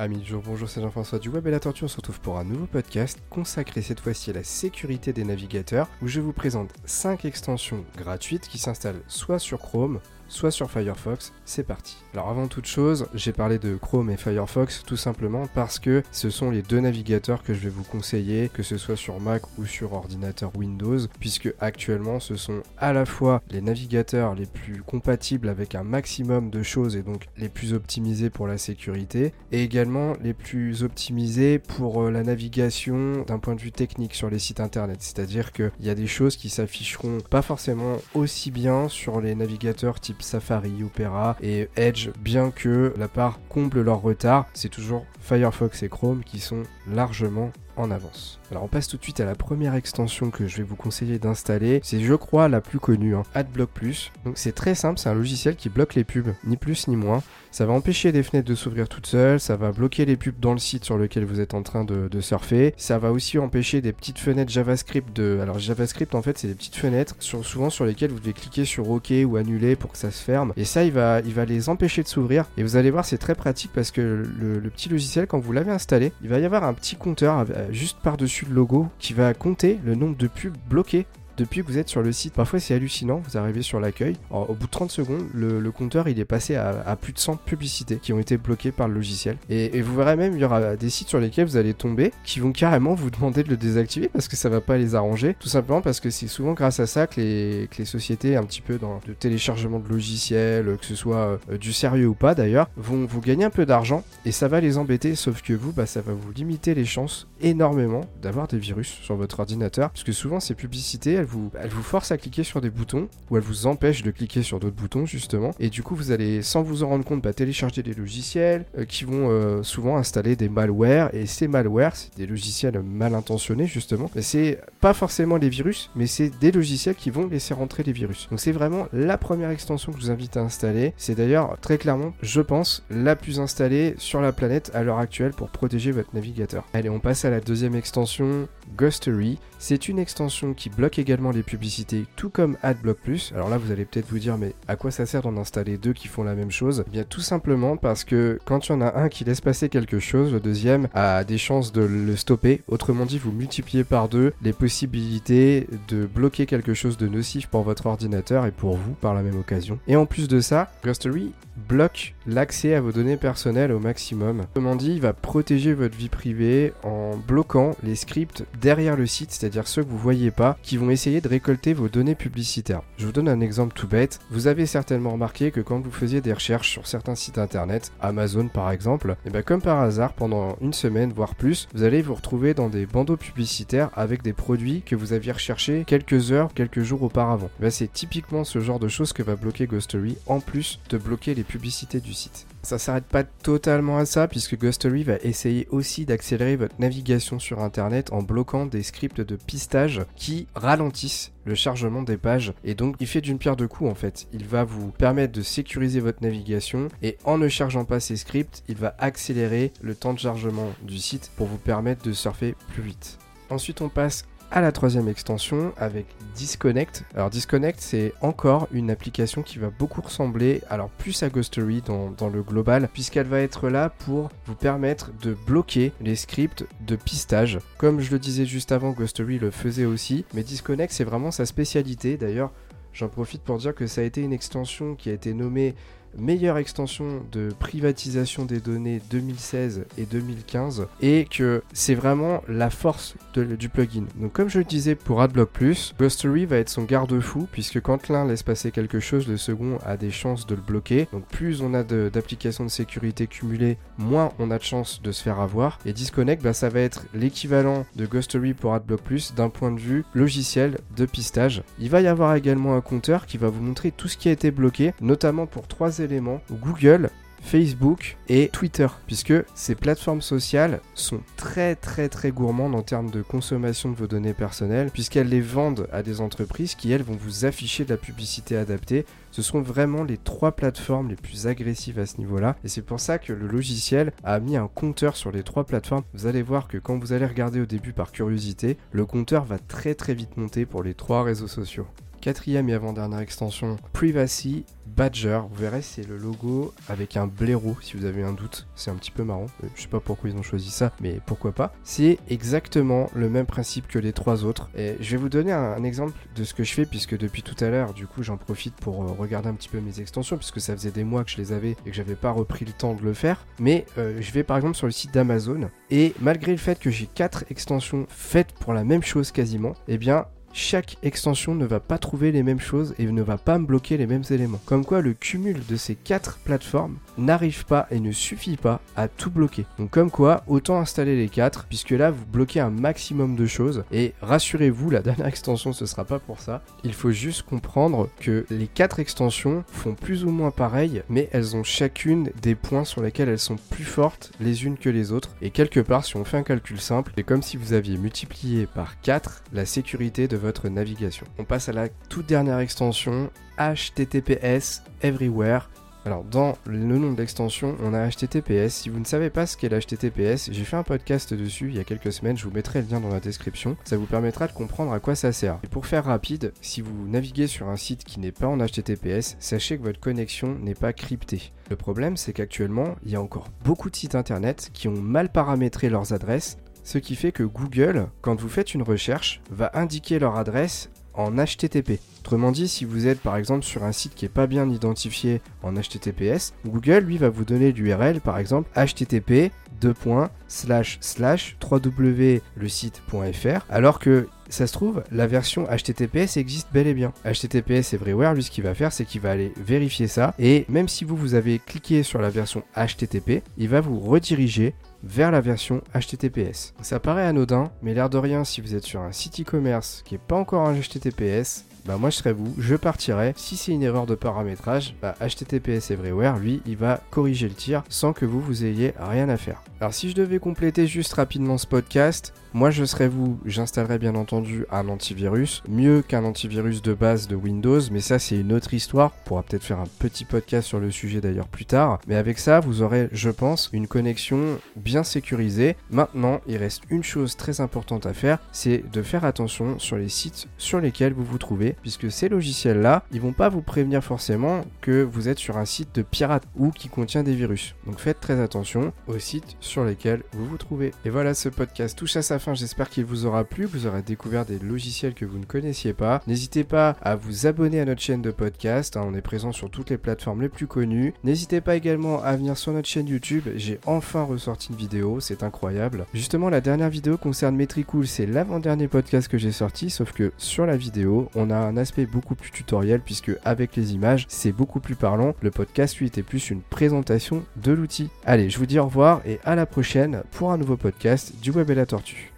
Amis du jour, bonjour, c'est Jean-François du Web et la Tortue. On se retrouve pour un nouveau podcast consacré cette fois-ci à la sécurité des navigateurs où je vous présente 5 extensions gratuites qui s'installent soit sur Chrome, soit sur Firefox, c'est parti. Alors avant toute chose, j'ai parlé de Chrome et Firefox tout simplement parce que ce sont les deux navigateurs que je vais vous conseiller, que ce soit sur Mac ou sur ordinateur Windows, puisque actuellement ce sont à la fois les navigateurs les plus compatibles avec un maximum de choses et donc les plus optimisés pour la sécurité, et également les plus optimisés pour euh, la navigation d'un point de vue technique sur les sites internet. C'est-à-dire qu'il y a des choses qui s'afficheront pas forcément aussi bien sur les navigateurs type Safari, Opera et Edge, bien que la part comble leur retard, c'est toujours Firefox et Chrome qui sont largement avance. Alors on passe tout de suite à la première extension que je vais vous conseiller d'installer. C'est je crois la plus connue, hein, AdBlock Plus. Donc c'est très simple, c'est un logiciel qui bloque les pubs, ni plus ni moins. Ça va empêcher des fenêtres de s'ouvrir toutes seules, ça va bloquer les pubs dans le site sur lequel vous êtes en train de, surfer. Ça va aussi empêcher des petites fenêtres JavaScript de... Alors JavaScript en fait c'est des petites fenêtres souvent sur lesquelles vous devez cliquer sur OK ou annuler pour que ça se ferme. Et ça il va, il va les empêcher de s'ouvrir. Et vous allez voir c'est très pratique parce que le, le petit logiciel quand vous l'avez installé, il va y avoir un petit compteur juste par-dessus le logo qui va compter le nombre de pubs bloquées depuis que vous êtes sur le site. Parfois c'est hallucinant, vous arrivez sur l'accueil, au bout de 30 secondes, le, compteur il est passé à, plus de 100 publicités qui ont été bloquées par le logiciel. Et, vous verrez même, il y aura des sites sur lesquels vous allez tomber qui vont carrément vous demander de le désactiver parce que ça va pas les arranger. Tout simplement parce que c'est souvent grâce à ça que les, que les sociétés, un petit peu dans le téléchargement de logiciels, que ce soit euh, du sérieux ou pas d'ailleurs, vont vous gagner un peu d'argent et ça va les embêter. Sauf que vous, bah, ça va vous limiter les chances énormément d'avoir des virus sur votre ordinateur. Parce que souvent ces publicités, elles vous, elle vous force à cliquer sur des boutons ou elle vous empêche de cliquer sur d'autres boutons justement. Et du coup, vous allez, sans vous en rendre compte, bah, télécharger des logiciels euh, qui vont euh, souvent installer des malwares. Et ces malwares, c'est des logiciels mal intentionnés justement. C'est pas forcément les virus, mais c'est des logiciels qui vont laisser rentrer les virus. Donc c'est vraiment la première extension que je vous invite à installer. C'est d'ailleurs très clairement, je pense, la plus installée sur la planète à l'heure actuelle pour protéger votre navigateur. Allez, on passe à la deuxième extension, Ghostery. C'est une extension qui bloque également les publicités, tout comme AdBlock Plus. Alors là, vous allez peut-être vous dire, mais à quoi ça sert d'en installer deux qui font la même chose? Eh Bien, tout simplement parce que quand il y en a un qui laisse passer quelque chose, le deuxième a des chances de le stopper. Autrement dit, vous multipliez par deux les possibilités de bloquer quelque chose de nocif pour votre ordinateur et pour vous par la même occasion. Et en plus de ça, Ghostery bloque l'accès à vos données personnelles au maximum. Autrement dit, il va protéger votre vie privée en bloquant les scripts derrière le site, c'est-à-dire ceux que vous voyez pas, qui vont essayer de récolter vos données publicitaires. Je vous donne un exemple tout bête. Vous avez certainement remarqué que quand vous faisiez des recherches sur certains sites internet, Amazon par exemple, et eh bien comme par hasard, pendant une semaine, voire plus, vous allez vous retrouver dans des bandeaux publicitaires avec des produits que vous aviez recherchés quelques heures, quelques jours auparavant. Eh c'est typiquement ce genre de choses que va bloquer Ghostery, en plus de bloquer les publicité du site. Ça s'arrête pas totalement à ça puisque Ghostery va essayer aussi d'accélérer votre navigation sur internet en bloquant des scripts de pistage qui ralentissent le chargement des pages et donc il fait d'une pierre deux coups en fait. Il va vous permettre de sécuriser votre navigation et en ne chargeant pas ces scripts, il va accélérer le temps de chargement du site pour vous permettre de surfer plus vite. Ensuite, on passe à la troisième extension avec Disconnect. Alors Disconnect c'est encore une application qui va beaucoup ressembler alors plus à Ghostery dans, dans le global puisqu'elle va être là pour vous permettre de bloquer les scripts de pistage. Comme je le disais juste avant, Ghostery le faisait aussi, mais Disconnect c'est vraiment sa spécialité. D'ailleurs j'en profite pour dire que ça a été une extension qui a été nommée meilleure extension de privatisation des données 2016 et 2015 et que c'est vraiment la force du plugin. Donc comme je le disais pour AdBlock Plus, Ghostery va être son garde-fou puisque quand l'un laisse passer quelque chose, le second a des chances de le bloquer. Donc plus on a d'applications de, sécurité cumulées, moins on a de chances de se faire avoir. Et Disconnect, bah, ça va être l'équivalent de Ghostery pour AdBlock Plus d'un point de vue logiciel de pistage. Il va y avoir également un compteur qui va vous montrer tout ce qui a été bloqué, notamment pour trois éléments, Google, Facebook et Twitter, puisque ces plateformes sociales sont très très très gourmandes en termes de consommation de vos données personnelles, puisqu'elles les vendent à des entreprises qui elles vont vous afficher de la publicité adaptée. Ce sont vraiment les trois plateformes les plus agressives à ce niveau-là, et c'est pour ça que le logiciel a mis un compteur sur les trois plateformes. Vous allez voir que quand vous allez regarder au début par curiosité, le compteur va très très vite monter pour les trois réseaux sociaux. Quatrième et avant-dernière extension, Privacy Badger. Vous verrez, c'est le logo avec un blaireau, si vous avez un doute. C'est un petit peu marrant. Euh, je sais pas pourquoi ils ont choisi ça, mais pourquoi pas. C'est exactement le même principe que les trois autres. Et je vais vous donner un, exemple de ce que je fais, puisque depuis tout à l'heure, du coup, j'en profite pour euh, regarder un petit peu mes extensions, puisque ça faisait des mois que je les avais et que j'avais pas repris le temps de le faire. Mais euh, je vais par exemple sur le site d'Amazon, et malgré le fait que j'ai quatre extensions faites pour la même chose quasiment, eh bien, chaque extension ne va pas trouver les mêmes choses et ne va pas me bloquer les mêmes éléments. Comme quoi le cumul de ces quatre plateformes n'arrive pas et ne suffit pas à tout bloquer. Donc comme quoi, autant installer les quatre, puisque là vous bloquez un maximum de choses. Et rassurez-vous, la dernière extension ce sera pas pour ça. Il faut juste comprendre que les quatre extensions font plus ou moins pareil, mais elles ont chacune des points sur lesquels elles sont plus fortes les unes que les autres. Et quelque part, si on fait un calcul simple, c'est comme si vous aviez multiplié par 4 la sécurité de votre navigation. On passe à la toute dernière extension, HTTPS Everywhere. Alors dans le nom de l'extension, on a HTTPS. Si vous ne savez pas ce qu'est l'HTTPS, j'ai fait un podcast dessus il y a quelques semaines, je vous mettrai le lien dans la description. Ça vous permettra de comprendre à quoi ça sert. Et pour faire rapide, si vous naviguez sur un site qui n'est pas en HTTPS, sachez que votre connexion n'est pas cryptée. Le problème, c'est qu'actuellement, il y a encore beaucoup de sites internet qui ont mal paramétré leurs adresses ce qui fait que Google, quand vous faites une recherche, va indiquer leur adresse en HTTP. Autrement dit, si vous êtes par exemple sur un site qui n'est pas bien identifié en HTTPS, Google lui va vous donner l'URL par exemple http www.lecite.fr alors que ça se trouve, la version HTTPS existe bel et bien. HTTPS Everywhere, lui, ce qu'il va faire, c'est qu'il va aller vérifier ça. Et même si vous, vous avez cliqué sur la version HTTP, il va vous rediriger vers la version HTTPS. Ça paraît anodin, mais l'air de rien, si vous êtes sur un site e-commerce qui n'est pas encore un HTTPS, bah moi je serais vous, je partirais. Si c'est une erreur de paramétrage, bah HTTPS Everywhere, lui, il va corriger le tir sans que vous, vous ayez rien à faire. Alors si je devais compléter juste rapidement ce podcast, moi je serais vous, j'installerais bien entendu un antivirus, mieux qu'un antivirus de base de Windows, mais ça c'est une autre histoire, on pourra peut-être faire un petit podcast sur le sujet d'ailleurs plus tard, mais avec ça vous aurez je pense une connexion bien sécurisée. Maintenant il reste une chose très importante à faire, c'est de faire attention sur les sites sur lesquels vous vous trouvez, puisque ces logiciels là, ils vont pas vous prévenir forcément que vous êtes sur un site de pirate ou qui contient des virus. Donc faites très attention aux sites sur lesquels vous vous trouvez. Et voilà, ce podcast touche à sa fin. J'espère qu'il vous aura plu, vous aurez découvert des logiciels que vous ne connaissiez pas. N'hésitez pas à vous abonner à notre chaîne de podcast. Hein, on est présent sur toutes les plateformes les plus connues. N'hésitez pas également à venir sur notre chaîne YouTube. J'ai enfin ressorti une vidéo, c'est incroyable. Justement, la dernière vidéo concerne Metricool. C'est l'avant-dernier podcast que j'ai sorti, sauf que sur la vidéo, on a un aspect beaucoup plus tutoriel puisque avec les images, c'est beaucoup plus parlant. Le podcast, lui, était plus une présentation de l'outil. Allez, je vous dis au revoir et à la prochaine pour un nouveau podcast du Web et la Tortue.